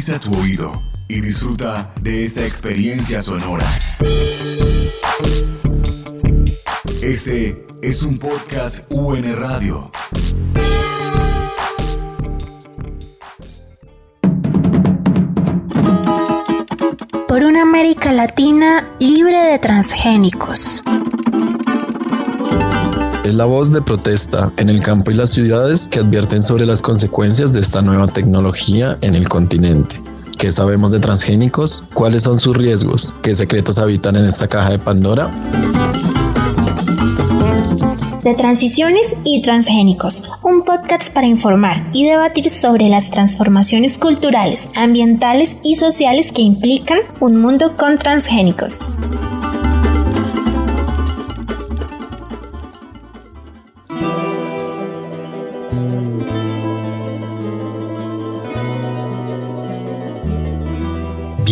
Agudiza tu oído y disfruta de esta experiencia sonora. Este es un podcast UN Radio. Por una América Latina libre de transgénicos. Es la voz de protesta en el campo y las ciudades que advierten sobre las consecuencias de esta nueva tecnología en el continente. ¿Qué sabemos de transgénicos? ¿Cuáles son sus riesgos? ¿Qué secretos habitan en esta caja de Pandora? de Transiciones y Transgénicos, un podcast para informar y debatir sobre las transformaciones culturales, ambientales y sociales que implican un mundo con transgénicos.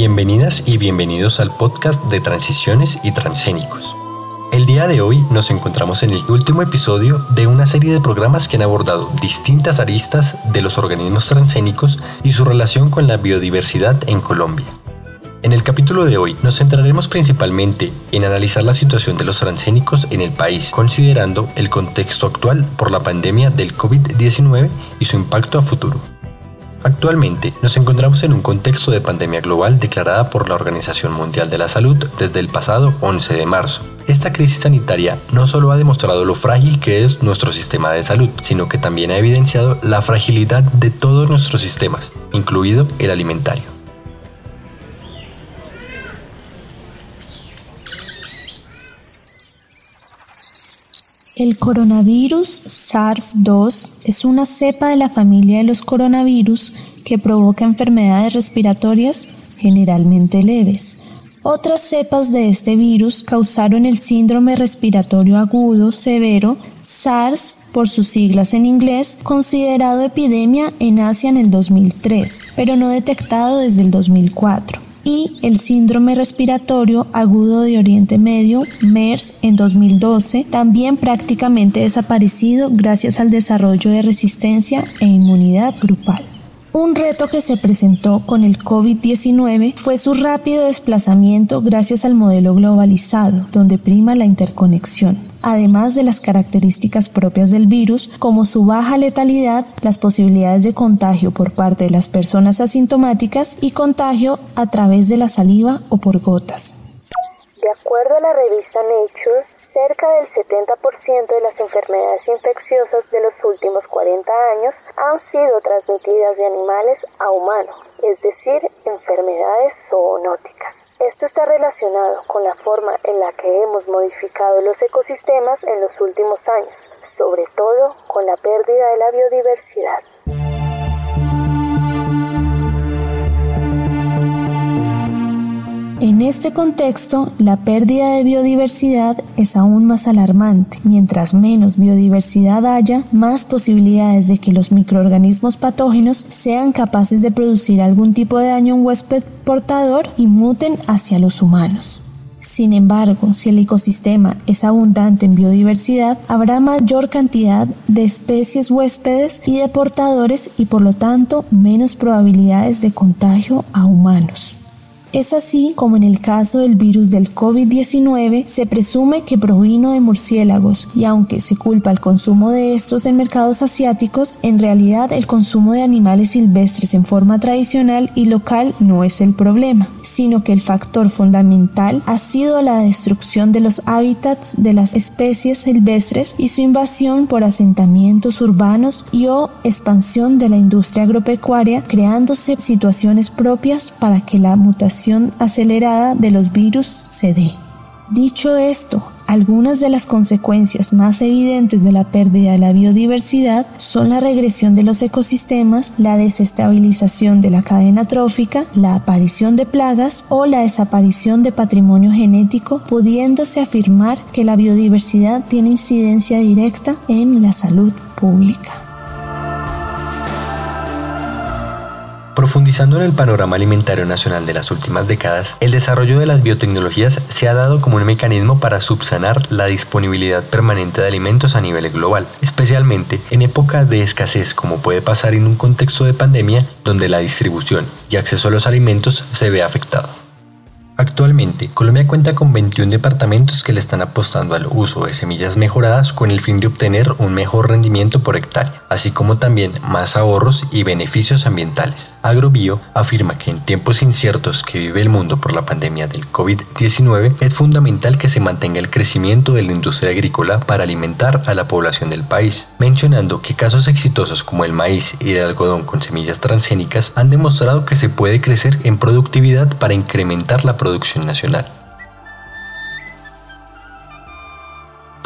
Bienvenidas y bienvenidos al podcast de Transiciones y Transgénicos. El día de hoy nos encontramos en el último episodio de una serie de programas que han abordado distintas aristas de los organismos transgénicos y su relación con la biodiversidad en Colombia. En el capítulo de hoy nos centraremos principalmente en analizar la situación de los transgénicos en el país, considerando el contexto actual por la pandemia del COVID-19 y su impacto a futuro. Actualmente nos encontramos en un contexto de pandemia global declarada por la Organización Mundial de la Salud desde el pasado 11 de marzo. Esta crisis sanitaria no solo ha demostrado lo frágil que es nuestro sistema de salud, sino que también ha evidenciado la fragilidad de todos nuestros sistemas, incluido el alimentario. El coronavirus SARS-2 es una cepa de la familia de los coronavirus que provoca enfermedades respiratorias generalmente leves. Otras cepas de este virus causaron el síndrome respiratorio agudo severo SARS por sus siglas en inglés, considerado epidemia en Asia en el 2003, pero no detectado desde el 2004 y el síndrome respiratorio agudo de Oriente Medio, MERS, en 2012, también prácticamente desaparecido gracias al desarrollo de resistencia e inmunidad grupal. Un reto que se presentó con el COVID-19 fue su rápido desplazamiento gracias al modelo globalizado, donde prima la interconexión además de las características propias del virus, como su baja letalidad, las posibilidades de contagio por parte de las personas asintomáticas y contagio a través de la saliva o por gotas. De acuerdo a la revista Nature, cerca del 70% de las enfermedades infecciosas de los últimos 40 años han sido transmitidas de animales a humanos, es decir, enfermedades zoonóticas. Esto está relacionado con la forma en la que hemos modificado los ecosistemas en los últimos años, sobre todo con la pérdida de la biodiversidad. En este contexto, la pérdida de biodiversidad es aún más alarmante. Mientras menos biodiversidad haya, más posibilidades de que los microorganismos patógenos sean capaces de producir algún tipo de daño a un huésped portador y muten hacia los humanos. Sin embargo, si el ecosistema es abundante en biodiversidad, habrá mayor cantidad de especies huéspedes y de portadores y por lo tanto menos probabilidades de contagio a humanos. Es así como en el caso del virus del COVID-19 se presume que provino de murciélagos y aunque se culpa el consumo de estos en mercados asiáticos, en realidad el consumo de animales silvestres en forma tradicional y local no es el problema, sino que el factor fundamental ha sido la destrucción de los hábitats de las especies silvestres y su invasión por asentamientos urbanos y o expansión de la industria agropecuaria creándose situaciones propias para que la mutación acelerada de los virus se dé. Dicho esto, algunas de las consecuencias más evidentes de la pérdida de la biodiversidad son la regresión de los ecosistemas, la desestabilización de la cadena trófica, la aparición de plagas o la desaparición de patrimonio genético, pudiéndose afirmar que la biodiversidad tiene incidencia directa en la salud pública. Profundizando en el panorama alimentario nacional de las últimas décadas, el desarrollo de las biotecnologías se ha dado como un mecanismo para subsanar la disponibilidad permanente de alimentos a nivel global, especialmente en épocas de escasez como puede pasar en un contexto de pandemia donde la distribución y acceso a los alimentos se ve afectado. Actualmente, Colombia cuenta con 21 departamentos que le están apostando al uso de semillas mejoradas con el fin de obtener un mejor rendimiento por hectárea, así como también más ahorros y beneficios ambientales. Agrobio afirma que en tiempos inciertos que vive el mundo por la pandemia del COVID-19 es fundamental que se mantenga el crecimiento de la industria agrícola para alimentar a la población del país, mencionando que casos exitosos como el maíz y el algodón con semillas transgénicas han demostrado que se puede crecer en productividad para incrementar la producción nacional.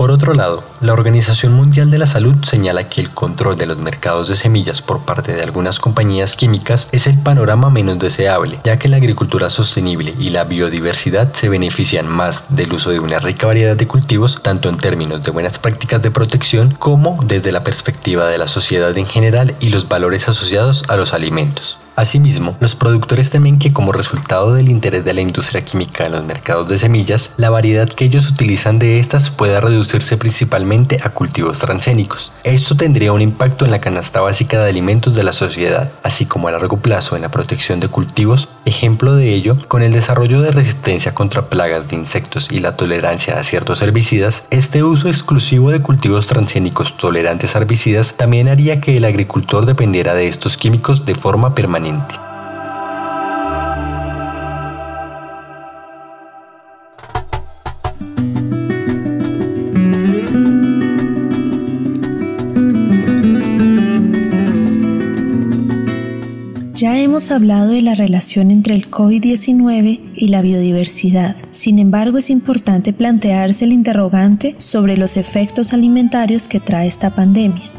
Por otro lado, la Organización Mundial de la Salud señala que el control de los mercados de semillas por parte de algunas compañías químicas es el panorama menos deseable, ya que la agricultura sostenible y la biodiversidad se benefician más del uso de una rica variedad de cultivos, tanto en términos de buenas prácticas de protección como desde la perspectiva de la sociedad en general y los valores asociados a los alimentos. Asimismo, los productores temen que como resultado del interés de la industria química en los mercados de semillas, la variedad que ellos utilizan de estas pueda reducirse principalmente a cultivos transgénicos. Esto tendría un impacto en la canasta básica de alimentos de la sociedad, así como a largo plazo en la protección de cultivos, ejemplo de ello con el desarrollo de resistencia contra plagas de insectos y la tolerancia a ciertos herbicidas, este uso exclusivo de cultivos transgénicos tolerantes a herbicidas también haría que el agricultor dependiera de estos químicos de forma permanente ya hemos hablado de la relación entre el COVID-19 y la biodiversidad. Sin embargo, es importante plantearse el interrogante sobre los efectos alimentarios que trae esta pandemia.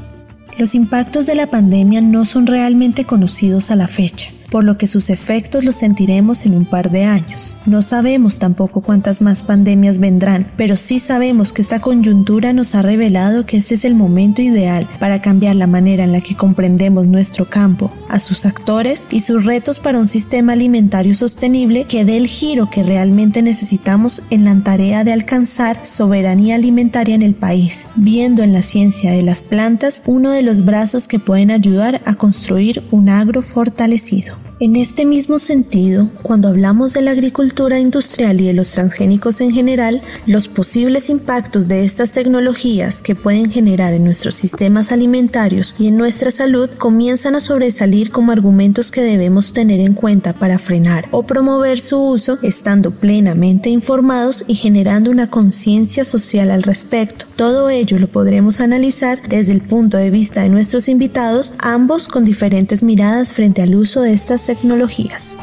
Los impactos de la pandemia no son realmente conocidos a la fecha por lo que sus efectos los sentiremos en un par de años. No sabemos tampoco cuántas más pandemias vendrán, pero sí sabemos que esta coyuntura nos ha revelado que este es el momento ideal para cambiar la manera en la que comprendemos nuestro campo, a sus actores y sus retos para un sistema alimentario sostenible que dé el giro que realmente necesitamos en la tarea de alcanzar soberanía alimentaria en el país, viendo en la ciencia de las plantas uno de los brazos que pueden ayudar a construir un agro fortalecido. En este mismo sentido, cuando hablamos de la agricultura industrial y de los transgénicos en general, los posibles impactos de estas tecnologías que pueden generar en nuestros sistemas alimentarios y en nuestra salud comienzan a sobresalir como argumentos que debemos tener en cuenta para frenar o promover su uso, estando plenamente informados y generando una conciencia social al respecto. Todo ello lo podremos analizar desde el punto de vista de nuestros invitados, ambos con diferentes miradas frente al uso de estas tecnologías tecnologías.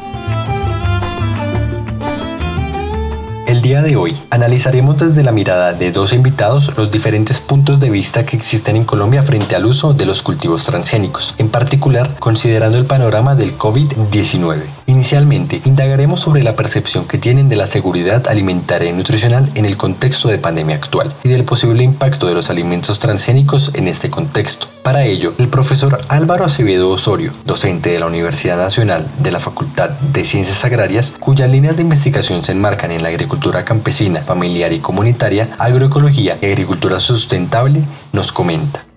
El día de hoy analizaremos desde la mirada de dos invitados los diferentes puntos de vista que existen en Colombia frente al uso de los cultivos transgénicos, en particular considerando el panorama del COVID-19. Inicialmente, indagaremos sobre la percepción que tienen de la seguridad alimentaria y nutricional en el contexto de pandemia actual y del posible impacto de los alimentos transgénicos en este contexto. Para ello, el profesor Álvaro Acevedo Osorio, docente de la Universidad Nacional de la Facultad de Ciencias Agrarias, cuyas líneas de investigación se enmarcan en la agricultura campesina, familiar y comunitaria, agroecología y agricultura sustentable, nos comenta.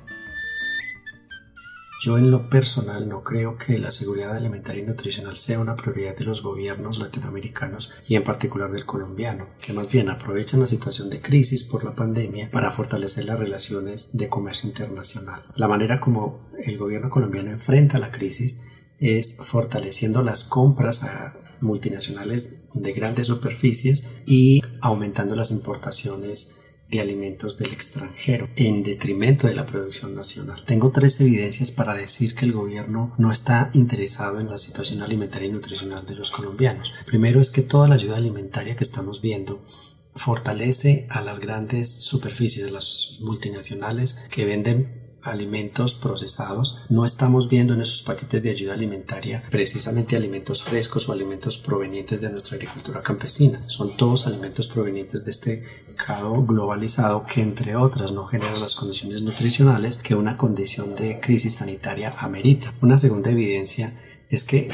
Yo en lo personal no creo que la seguridad alimentaria y nutricional sea una prioridad de los gobiernos latinoamericanos y en particular del colombiano, que más bien aprovechan la situación de crisis por la pandemia para fortalecer las relaciones de comercio internacional. La manera como el gobierno colombiano enfrenta la crisis es fortaleciendo las compras a multinacionales de grandes superficies y aumentando las importaciones alimentos del extranjero en detrimento de la producción nacional. Tengo tres evidencias para decir que el gobierno no está interesado en la situación alimentaria y nutricional de los colombianos. Primero es que toda la ayuda alimentaria que estamos viendo fortalece a las grandes superficies, las multinacionales que venden alimentos procesados, no estamos viendo en esos paquetes de ayuda alimentaria precisamente alimentos frescos o alimentos provenientes de nuestra agricultura campesina. Son todos alimentos provenientes de este mercado globalizado que entre otras no generan las condiciones nutricionales que una condición de crisis sanitaria amerita. Una segunda evidencia es que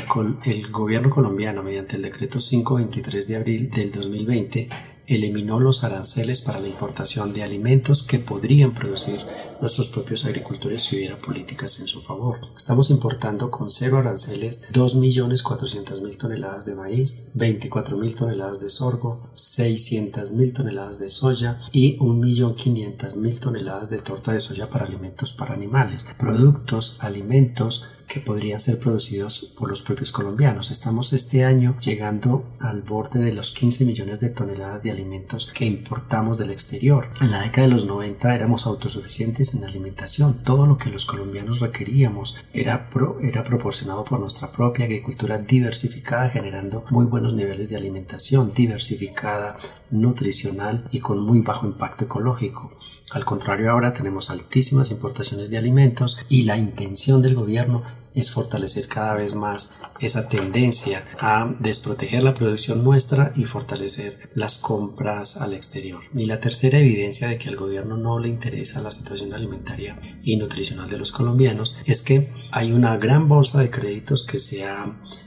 el gobierno colombiano, mediante el decreto 523 de abril del 2020, eliminó los aranceles para la importación de alimentos que podrían producir nuestros propios agricultores si hubiera políticas en su favor. Estamos importando con cero aranceles 2.400.000 toneladas de maíz, 24.000 toneladas de sorgo, 600.000 toneladas de soya y 1.500.000 toneladas de torta de soya para alimentos para animales. Productos, alimentos que podrían ser producidos por los propios colombianos. Estamos este año llegando al borde de los 15 millones de toneladas de alimentos que importamos del exterior. En la década de los 90 éramos autosuficientes en alimentación. Todo lo que los colombianos requeríamos era, era proporcionado por nuestra propia agricultura diversificada generando muy buenos niveles de alimentación diversificada, nutricional y con muy bajo impacto ecológico. Al contrario, ahora tenemos altísimas importaciones de alimentos y la intención del gobierno es fortalecer cada vez más esa tendencia a desproteger la producción nuestra y fortalecer las compras al exterior. Y la tercera evidencia de que al gobierno no le interesa la situación alimentaria y nutricional de los colombianos es que hay una gran bolsa de créditos que se ha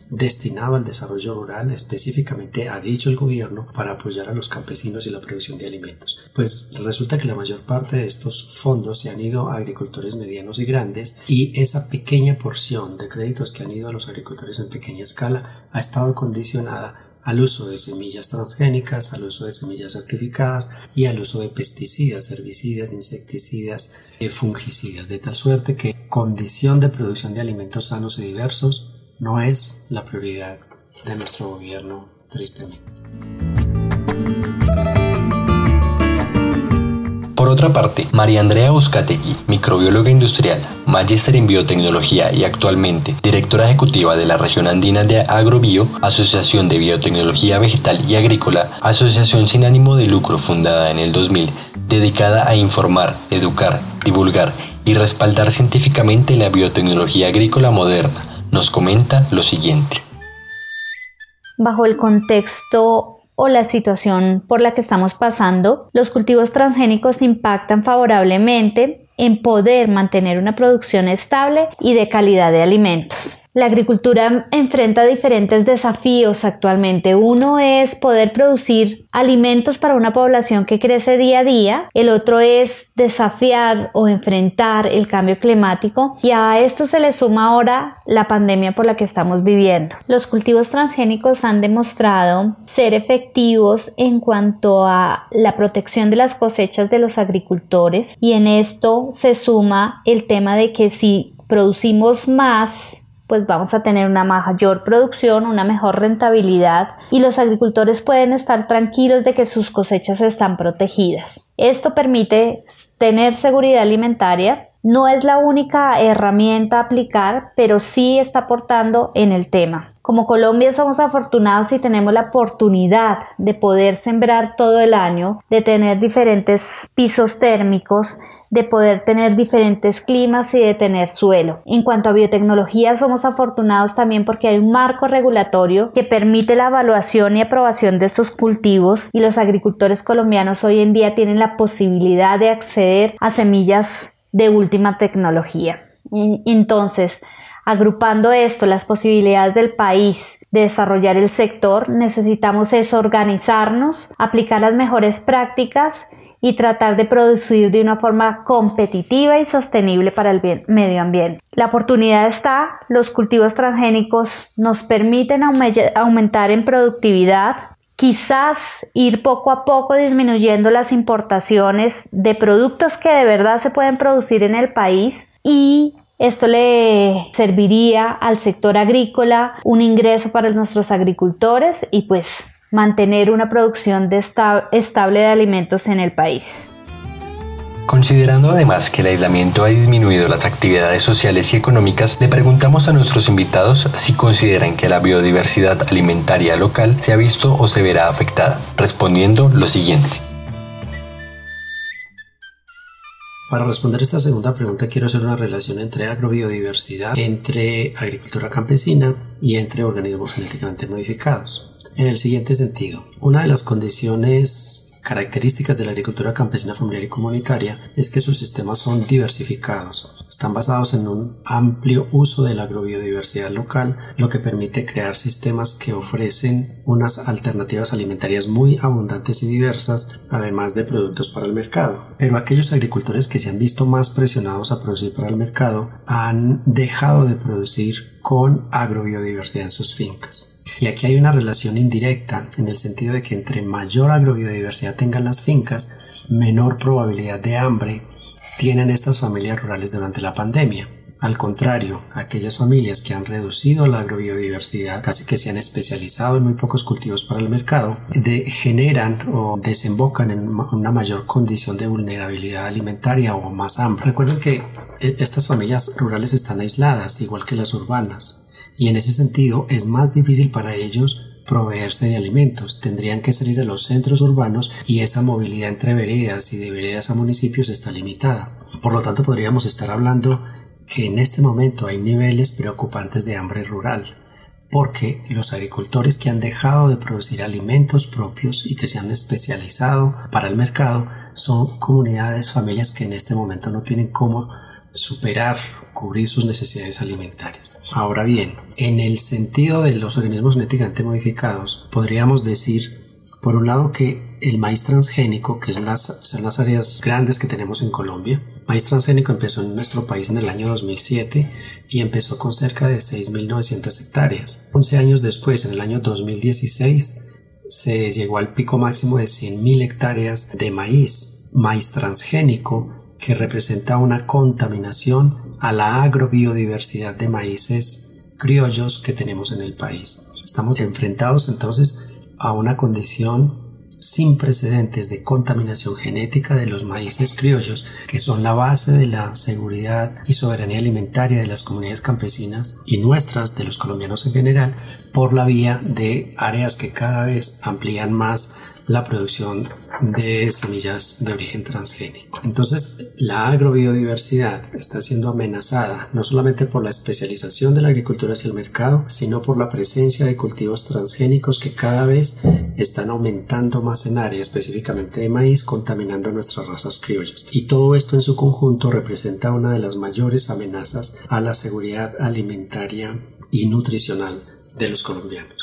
destinado al desarrollo rural, específicamente ha dicho el gobierno, para apoyar a los campesinos y la producción de alimentos. Pues resulta que la mayor parte de estos fondos se han ido a agricultores medianos y grandes y esa pequeña porción de créditos que han ido a los agricultores en pequeña escala ha estado condicionada al uso de semillas transgénicas, al uso de semillas certificadas y al uso de pesticidas, herbicidas, insecticidas, y fungicidas, de tal suerte que condición de producción de alimentos sanos y diversos no es la prioridad de nuestro gobierno, tristemente. Por otra parte, María Andrea Uzcategui, microbióloga industrial, magíster en biotecnología y actualmente directora ejecutiva de la región andina de Agrobio, Asociación de Biotecnología Vegetal y Agrícola, asociación sin ánimo de lucro fundada en el 2000, dedicada a informar, educar, divulgar y respaldar científicamente la biotecnología agrícola moderna nos comenta lo siguiente. Bajo el contexto o la situación por la que estamos pasando, los cultivos transgénicos impactan favorablemente en poder mantener una producción estable y de calidad de alimentos. La agricultura enfrenta diferentes desafíos actualmente. Uno es poder producir alimentos para una población que crece día a día. El otro es desafiar o enfrentar el cambio climático. Y a esto se le suma ahora la pandemia por la que estamos viviendo. Los cultivos transgénicos han demostrado ser efectivos en cuanto a la protección de las cosechas de los agricultores. Y en esto se suma el tema de que si producimos más pues vamos a tener una mayor producción, una mejor rentabilidad y los agricultores pueden estar tranquilos de que sus cosechas están protegidas. Esto permite tener seguridad alimentaria. No es la única herramienta a aplicar, pero sí está aportando en el tema. Como Colombia somos afortunados y tenemos la oportunidad de poder sembrar todo el año, de tener diferentes pisos térmicos, de poder tener diferentes climas y de tener suelo. En cuanto a biotecnología somos afortunados también porque hay un marco regulatorio que permite la evaluación y aprobación de estos cultivos y los agricultores colombianos hoy en día tienen la posibilidad de acceder a semillas de última tecnología. Entonces, Agrupando esto, las posibilidades del país de desarrollar el sector, necesitamos es organizarnos, aplicar las mejores prácticas y tratar de producir de una forma competitiva y sostenible para el medio ambiente. La oportunidad está, los cultivos transgénicos nos permiten aumentar en productividad, quizás ir poco a poco disminuyendo las importaciones de productos que de verdad se pueden producir en el país y esto le serviría al sector agrícola un ingreso para nuestros agricultores y pues mantener una producción estable de alimentos en el país. Considerando además que el aislamiento ha disminuido las actividades sociales y económicas, le preguntamos a nuestros invitados si consideran que la biodiversidad alimentaria local se ha visto o se verá afectada, respondiendo lo siguiente. Para responder esta segunda pregunta quiero hacer una relación entre agrobiodiversidad, entre agricultura campesina y entre organismos genéticamente modificados. En el siguiente sentido, una de las condiciones características de la agricultura campesina familiar y comunitaria es que sus sistemas son diversificados. Están basados en un amplio uso de la agrobiodiversidad local, lo que permite crear sistemas que ofrecen unas alternativas alimentarias muy abundantes y diversas, además de productos para el mercado. Pero aquellos agricultores que se han visto más presionados a producir para el mercado han dejado de producir con agrobiodiversidad en sus fincas. Y aquí hay una relación indirecta en el sentido de que entre mayor agrobiodiversidad tengan las fincas, menor probabilidad de hambre tienen estas familias rurales durante la pandemia. Al contrario, aquellas familias que han reducido la agrobiodiversidad, casi que se han especializado en muy pocos cultivos para el mercado, generan o desembocan en una mayor condición de vulnerabilidad alimentaria o más hambre. Recuerden que e, estas familias rurales están aisladas, igual que las urbanas y en ese sentido es más difícil para ellos proveerse de alimentos, tendrían que salir a los centros urbanos y esa movilidad entre veredas y de veredas a municipios está limitada. Por lo tanto, podríamos estar hablando que en este momento hay niveles preocupantes de hambre rural, porque los agricultores que han dejado de producir alimentos propios y que se han especializado para el mercado son comunidades, familias que en este momento no tienen cómo superar, cubrir sus necesidades alimentarias. Ahora bien, en el sentido de los organismos genéticamente modificados, podríamos decir, por un lado, que el maíz transgénico, que es las, son las áreas grandes que tenemos en Colombia, maíz transgénico empezó en nuestro país en el año 2007 y empezó con cerca de 6.900 hectáreas. 11 años después, en el año 2016, se llegó al pico máximo de 100.000 hectáreas de maíz, maíz transgénico, que representa una contaminación a la agrobiodiversidad de maíces criollos que tenemos en el país. Estamos enfrentados entonces a una condición sin precedentes de contaminación genética de los maíces criollos, que son la base de la seguridad y soberanía alimentaria de las comunidades campesinas y nuestras, de los colombianos en general, por la vía de áreas que cada vez amplían más la producción de semillas de origen transgénico. Entonces, la agrobiodiversidad está siendo amenazada no solamente por la especialización de la agricultura hacia el mercado, sino por la presencia de cultivos transgénicos que cada vez están aumentando más en área, específicamente de maíz, contaminando nuestras razas criollas. Y todo esto en su conjunto representa una de las mayores amenazas a la seguridad alimentaria y nutricional de los colombianos.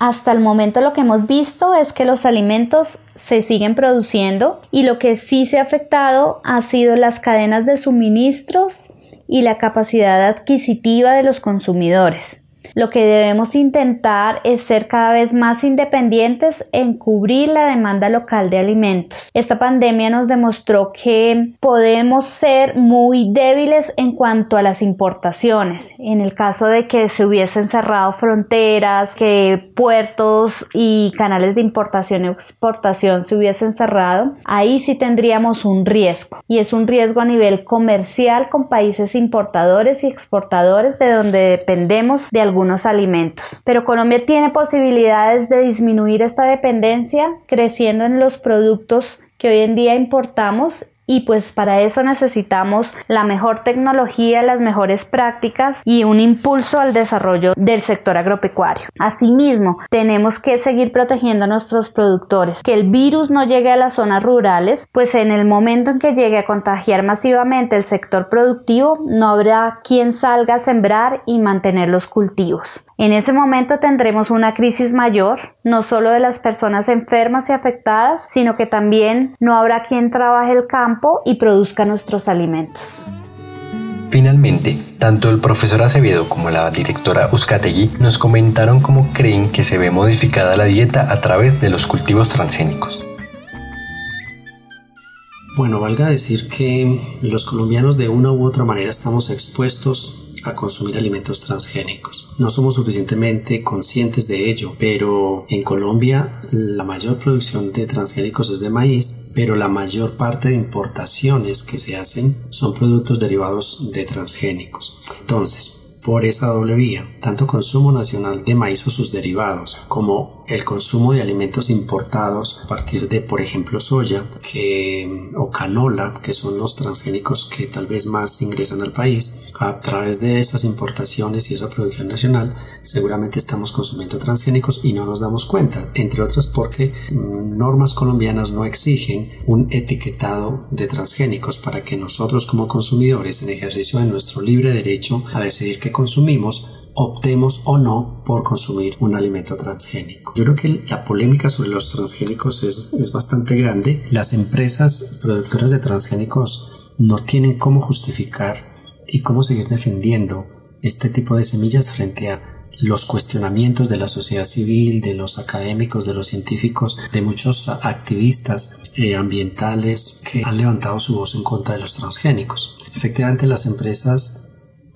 Hasta el momento lo que hemos visto es que los alimentos se siguen produciendo y lo que sí se ha afectado ha sido las cadenas de suministros y la capacidad adquisitiva de los consumidores. Lo que debemos intentar es ser cada vez más independientes en cubrir la demanda local de alimentos. Esta pandemia nos demostró que podemos ser muy débiles en cuanto a las importaciones. En el caso de que se hubiesen cerrado fronteras, que puertos y canales de importación y exportación se hubiesen cerrado, ahí sí tendríamos un riesgo. Y es un riesgo a nivel comercial con países importadores y exportadores de donde dependemos de algún alimentos. Pero Colombia tiene posibilidades de disminuir esta dependencia creciendo en los productos que hoy en día importamos y pues para eso necesitamos la mejor tecnología, las mejores prácticas y un impulso al desarrollo del sector agropecuario. Asimismo, tenemos que seguir protegiendo a nuestros productores, que el virus no llegue a las zonas rurales, pues en el momento en que llegue a contagiar masivamente el sector productivo, no habrá quien salga a sembrar y mantener los cultivos. En ese momento tendremos una crisis mayor, no solo de las personas enfermas y afectadas, sino que también no habrá quien trabaje el campo y produzca nuestros alimentos. Finalmente, tanto el profesor Acevedo como la directora Uzcategui nos comentaron cómo creen que se ve modificada la dieta a través de los cultivos transgénicos. Bueno, valga decir que los colombianos de una u otra manera estamos expuestos a consumir alimentos transgénicos. No somos suficientemente conscientes de ello, pero en Colombia la mayor producción de transgénicos es de maíz, pero la mayor parte de importaciones que se hacen son productos derivados de transgénicos. Entonces, por esa doble vía, tanto consumo nacional de maíz o sus derivados como el consumo de alimentos importados a partir de, por ejemplo, soya o canola, que son los transgénicos que tal vez más ingresan al país, a través de esas importaciones y esa producción nacional, seguramente estamos consumiendo transgénicos y no nos damos cuenta, entre otras porque normas colombianas no exigen un etiquetado de transgénicos para que nosotros como consumidores en ejercicio de nuestro libre derecho a decidir qué consumimos optemos o no por consumir un alimento transgénico. Yo creo que la polémica sobre los transgénicos es, es bastante grande. Las empresas productoras de transgénicos no tienen cómo justificar y cómo seguir defendiendo este tipo de semillas frente a los cuestionamientos de la sociedad civil, de los académicos, de los científicos, de muchos activistas eh, ambientales que han levantado su voz en contra de los transgénicos. Efectivamente, las empresas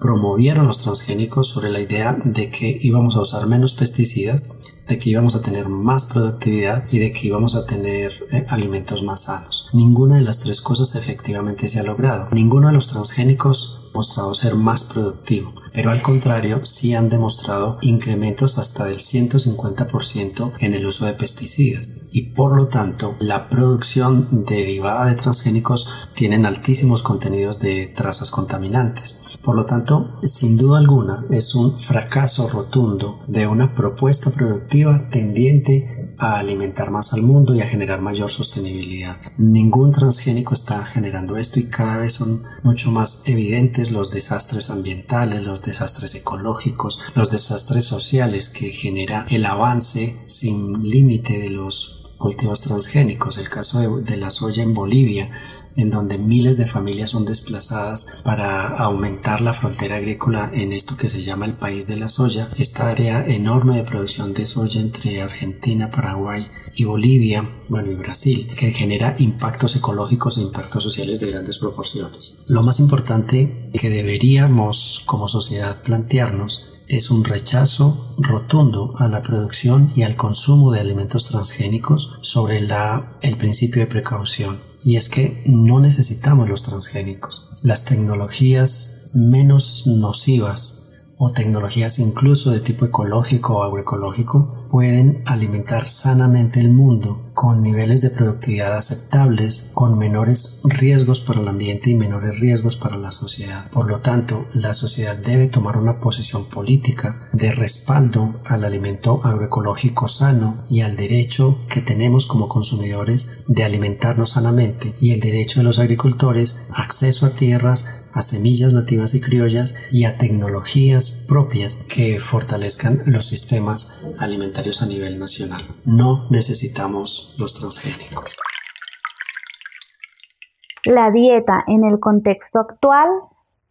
promovieron los transgénicos sobre la idea de que íbamos a usar menos pesticidas, de que íbamos a tener más productividad y de que íbamos a tener eh, alimentos más sanos. Ninguna de las tres cosas efectivamente se ha logrado. Ninguno de los transgénicos ha mostrado ser más productivo pero al contrario sí han demostrado incrementos hasta del 150% en el uso de pesticidas y por lo tanto la producción derivada de transgénicos tienen altísimos contenidos de trazas contaminantes. Por lo tanto, sin duda alguna, es un fracaso rotundo de una propuesta productiva tendiente a alimentar más al mundo y a generar mayor sostenibilidad. Ningún transgénico está generando esto y cada vez son mucho más evidentes los desastres ambientales, los desastres ecológicos, los desastres sociales que genera el avance sin límite de los cultivos transgénicos. El caso de, la soya en Bolivia en donde miles de familias son desplazadas para aumentar la frontera agrícola en esto que se llama el país de la soya, esta área enorme de producción de soya entre Argentina, Paraguay y Bolivia, bueno, y Brasil, que genera impactos ecológicos e impactos sociales de grandes proporciones. Lo más importante que deberíamos como sociedad plantearnos es un rechazo rotundo a la producción y al consumo de alimentos transgénicos sobre la, el principio de precaución y es que no necesitamos los transgénicos. Las tecnologías menos nocivas o tecnologías incluso de tipo ecológico o agroecológico pueden alimentar sanamente el mundo con niveles de productividad aceptables, con menores riesgos para el ambiente y menores riesgos para la sociedad. Por lo tanto, la sociedad debe tomar una posición política de respaldo al alimento agroecológico sano y al derecho que tenemos como consumidores de alimentarnos sanamente y el derecho de los agricultores acceso a tierras a semillas nativas y criollas y a tecnologías propias que fortalezcan los sistemas alimentarios a nivel nacional. No necesitamos los transgénicos. La dieta en el contexto actual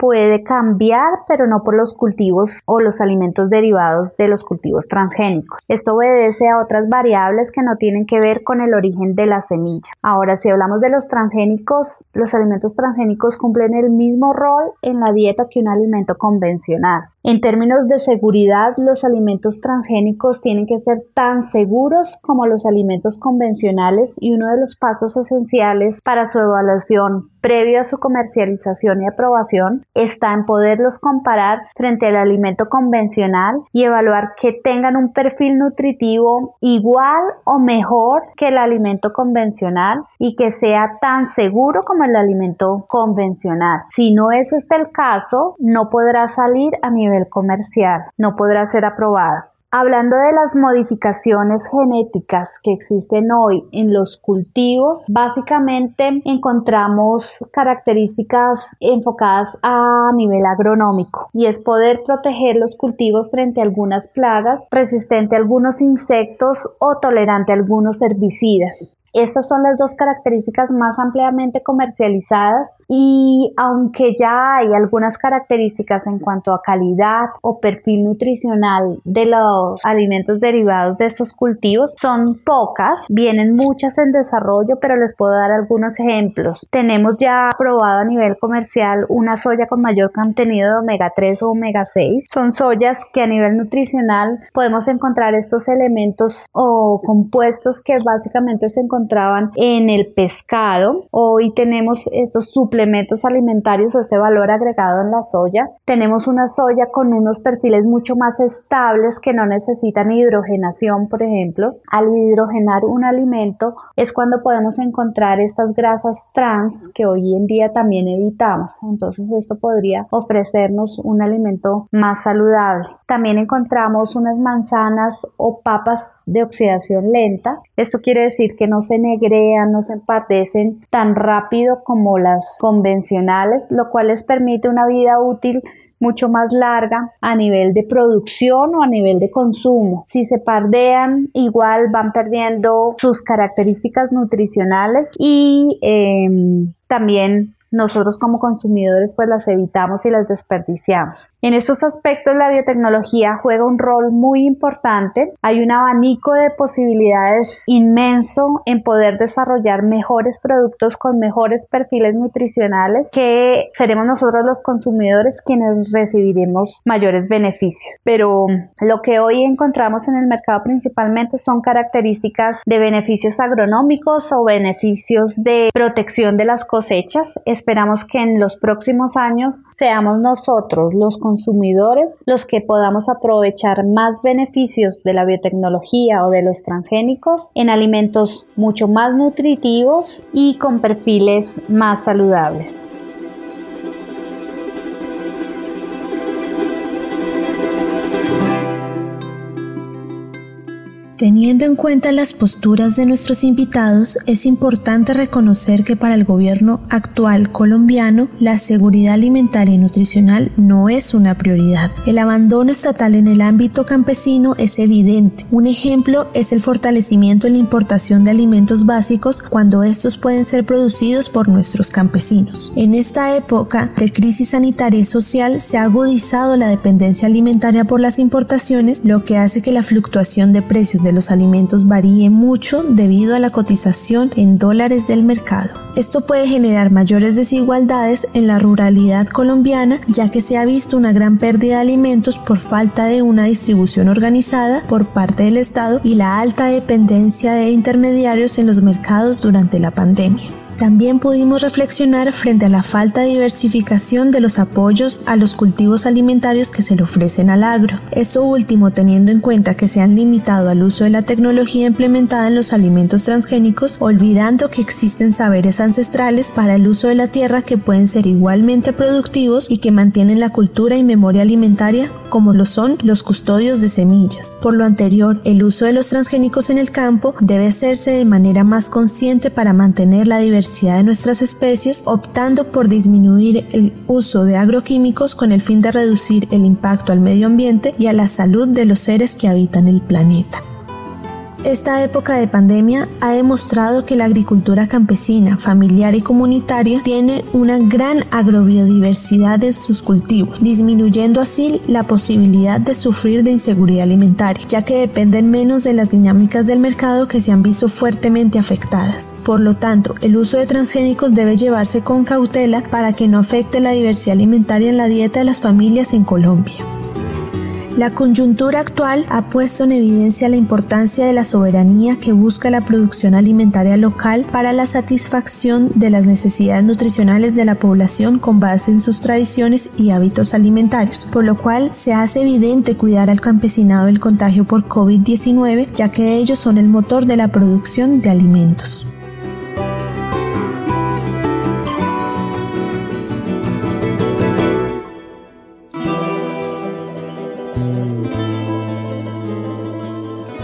puede cambiar, pero no por los cultivos o los alimentos derivados de los cultivos transgénicos. Esto obedece a otras variables que no tienen que ver con el origen de la semilla. Ahora, si hablamos de los transgénicos, los alimentos transgénicos cumplen el mismo rol en la dieta que un alimento convencional. En términos de seguridad, los alimentos transgénicos tienen que ser tan seguros como los alimentos convencionales y uno de los pasos esenciales para su evaluación previa a su comercialización y aprobación está en poderlos comparar frente al alimento convencional y evaluar que tengan un perfil nutritivo igual o mejor que el alimento convencional y que sea tan seguro como el alimento convencional. Si no es este el caso, no podrá salir a nivel comercial, no podrá ser aprobada. Hablando de las modificaciones genéticas que existen hoy en los cultivos, básicamente encontramos características enfocadas a nivel agronómico y es poder proteger los cultivos frente a algunas plagas, resistente a algunos insectos o tolerante a algunos herbicidas. Estas son las dos características más ampliamente comercializadas y aunque ya hay algunas características en cuanto a calidad o perfil nutricional de los alimentos derivados de estos cultivos, son pocas, vienen muchas en desarrollo, pero les puedo dar algunos ejemplos. Tenemos ya aprobado a nivel comercial una soya con mayor contenido de omega 3 o omega 6. Son soyas que a nivel nutricional podemos encontrar estos elementos o compuestos que básicamente se encuentran encontraban en el pescado. Hoy tenemos estos suplementos alimentarios o este valor agregado en la soya. Tenemos una soya con unos perfiles mucho más estables que no necesitan hidrogenación, por ejemplo. Al hidrogenar un alimento es cuando podemos encontrar estas grasas trans que hoy en día también evitamos. Entonces esto podría ofrecernos un alimento más saludable. También encontramos unas manzanas o papas de oxidación lenta. Esto quiere decir que no se negrean, no se empatecen tan rápido como las convencionales, lo cual les permite una vida útil mucho más larga a nivel de producción o a nivel de consumo. Si se pardean, igual van perdiendo sus características nutricionales y em, también nosotros como consumidores pues las evitamos y las desperdiciamos. En estos aspectos la biotecnología juega un rol muy importante. Hay un abanico de posibilidades inmenso en poder desarrollar mejores productos con mejores perfiles nutricionales que seremos nosotros los consumidores quienes recibiremos mayores beneficios. Pero lo que hoy encontramos en el mercado principalmente son características de beneficios agronómicos o beneficios de protección de las cosechas esperamos que en los próximos años seamos nosotros, los consumidores, los que podamos aprovechar más beneficios de la biotecnología o de los transgénicos en alimentos mucho más nutritivos y con perfiles más saludables. Teniendo en cuenta las posturas de nuestros invitados, es importante reconocer que para el gobierno actual colombiano la seguridad alimentaria y nutricional no es una prioridad. El abandono estatal en el ámbito campesino es evidente. Un ejemplo es el fortalecimiento en la importación de alimentos básicos cuando estos pueden ser producidos por nuestros campesinos. En esta época de crisis sanitaria y social se ha agudizado la dependencia alimentaria por las importaciones, lo que hace que la fluctuación de precios de los alimentos varíe mucho debido a la cotización en dólares del mercado. Esto puede generar mayores desigualdades en la ruralidad colombiana ya que se ha visto una gran pérdida de alimentos por falta de una distribución organizada por parte del Estado y la alta dependencia de intermediarios en los mercados durante la pandemia. También pudimos reflexionar frente a la falta de diversificación de los apoyos a los cultivos alimentarios que se le ofrecen al agro. Esto último teniendo en cuenta que se han limitado al uso de la tecnología implementada en los alimentos transgénicos, olvidando que existen saberes ancestrales para el uso de la tierra que pueden ser igualmente productivos y que mantienen la cultura y memoria alimentaria como lo son los custodios de semillas. Por lo anterior, el uso de los transgénicos en el campo debe hacerse de manera más consciente para mantener la diversidad de nuestras especies, optando por disminuir el uso de agroquímicos con el fin de reducir el impacto al medio ambiente y a la salud de los seres que habitan el planeta. Esta época de pandemia ha demostrado que la agricultura campesina, familiar y comunitaria tiene una gran agrobiodiversidad en sus cultivos, disminuyendo así la posibilidad de sufrir de inseguridad alimentaria, ya que dependen menos de las dinámicas del mercado que se han visto fuertemente afectadas. Por lo tanto, el uso de transgénicos debe llevarse con cautela para que no afecte la diversidad alimentaria en la dieta de las familias en Colombia. La coyuntura actual ha puesto en evidencia la importancia de la soberanía que busca la producción alimentaria local para la satisfacción de las necesidades nutricionales de la población con base en sus tradiciones y hábitos alimentarios, por lo cual se hace evidente cuidar al campesinado del contagio por COVID-19, ya que ellos son el motor de la producción de alimentos.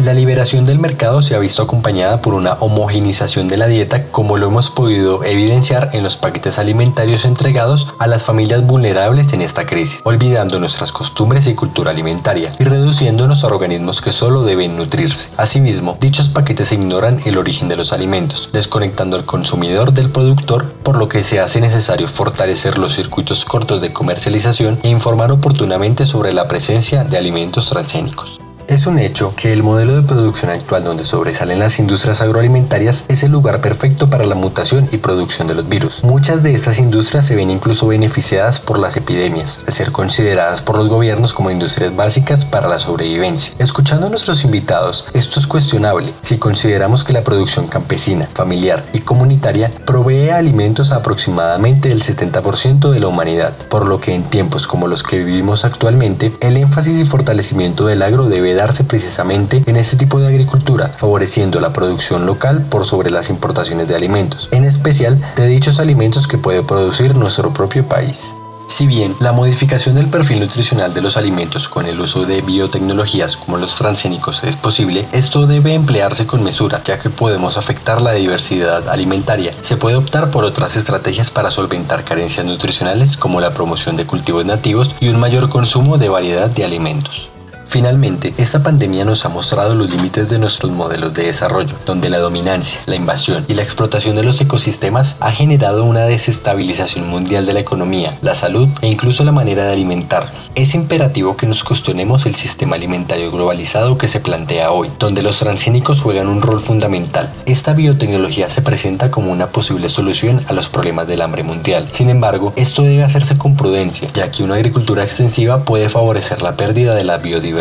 La liberación del mercado se ha visto acompañada por una homogenización de la dieta como lo hemos podido evidenciar en los paquetes alimentarios entregados a las familias vulnerables en esta crisis, olvidando nuestras costumbres y cultura alimentaria y reduciéndonos a organismos que solo deben nutrirse. Asimismo, dichos paquetes ignoran el origen de los alimentos, desconectando al consumidor del productor, por lo que se hace necesario fortalecer los circuitos cortos de comercialización e informar oportunamente sobre la presencia de alimentos transgénicos. Es un hecho que el modelo de producción actual donde sobresalen las industrias agroalimentarias es el lugar perfecto para la mutación y producción de los virus. Muchas de estas industrias se ven incluso beneficiadas por las epidemias, al ser consideradas por los gobiernos como industrias básicas para la sobrevivencia. Escuchando a nuestros invitados, esto es cuestionable si consideramos que la producción campesina, familiar y comunitaria provee alimentos a aproximadamente el 70% de la humanidad, por lo que en tiempos como los que vivimos actualmente, el énfasis y fortalecimiento del agro debe precisamente en este tipo de agricultura, favoreciendo la producción local por sobre las importaciones de alimentos, en especial de dichos alimentos que puede producir nuestro propio país. Si bien la modificación del perfil nutricional de los alimentos con el uso de biotecnologías como los transgénicos es posible, esto debe emplearse con mesura, ya que podemos afectar la diversidad alimentaria. Se puede optar por otras estrategias para solventar carencias nutricionales como la promoción de cultivos nativos y un mayor consumo de variedad de alimentos. Finalmente, esta pandemia nos ha mostrado los límites de nuestros modelos de desarrollo, donde la dominancia, la invasión y la explotación de los ecosistemas ha generado una desestabilización mundial de la economía, la salud e incluso la manera de alimentarnos. Es imperativo que nos cuestionemos el sistema alimentario globalizado que se plantea hoy, donde los transgénicos juegan un rol fundamental. Esta biotecnología se presenta como una posible solución a los problemas del hambre mundial. Sin embargo, esto debe hacerse con prudencia, ya que una agricultura extensiva puede favorecer la pérdida de la biodiversidad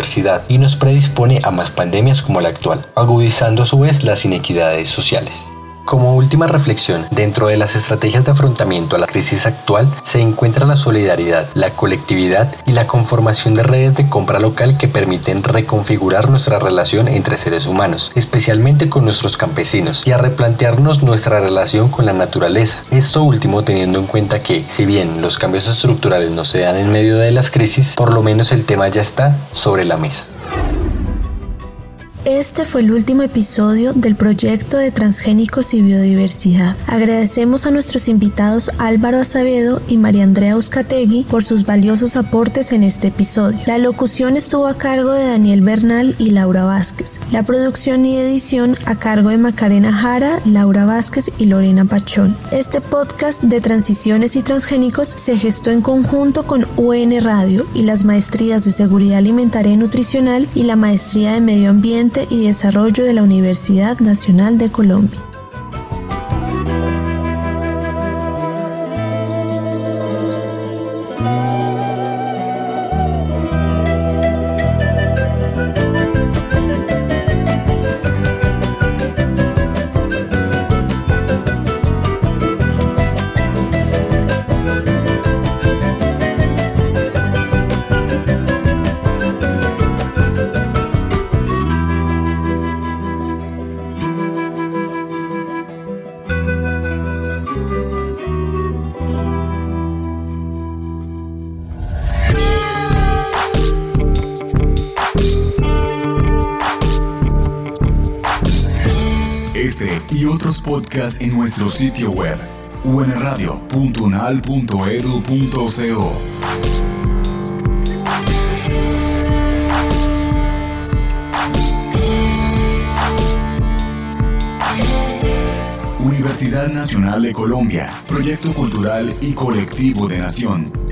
y nos predispone a más pandemias como la actual, agudizando a su vez las inequidades sociales. Como última reflexión, dentro de las estrategias de afrontamiento a la crisis actual se encuentra la solidaridad, la colectividad y la conformación de redes de compra local que permiten reconfigurar nuestra relación entre seres humanos, especialmente con nuestros campesinos, y a replantearnos nuestra relación con la naturaleza. Esto último teniendo en cuenta que, si bien los cambios estructurales no se dan en medio de las crisis, por lo menos el tema ya está sobre la mesa. Este fue el último episodio del proyecto de transgénicos y biodiversidad. Agradecemos a nuestros invitados Álvaro Acevedo y María Andrea Uzcategui por sus valiosos aportes en este episodio. La locución estuvo a cargo de Daniel Bernal y Laura Vázquez. La producción y edición a cargo de Macarena Jara, Laura Vázquez y Lorena Pachón. Este podcast de transiciones y transgénicos se gestó en conjunto con UN Radio y las maestrías de Seguridad Alimentaria y Nutricional y la maestría de Medio Ambiente y Desarrollo de la Universidad Nacional de Colombia. Nuestro sitio web unradio.unal.edu.co. Universidad Nacional de Colombia, Proyecto Cultural y Colectivo de Nación.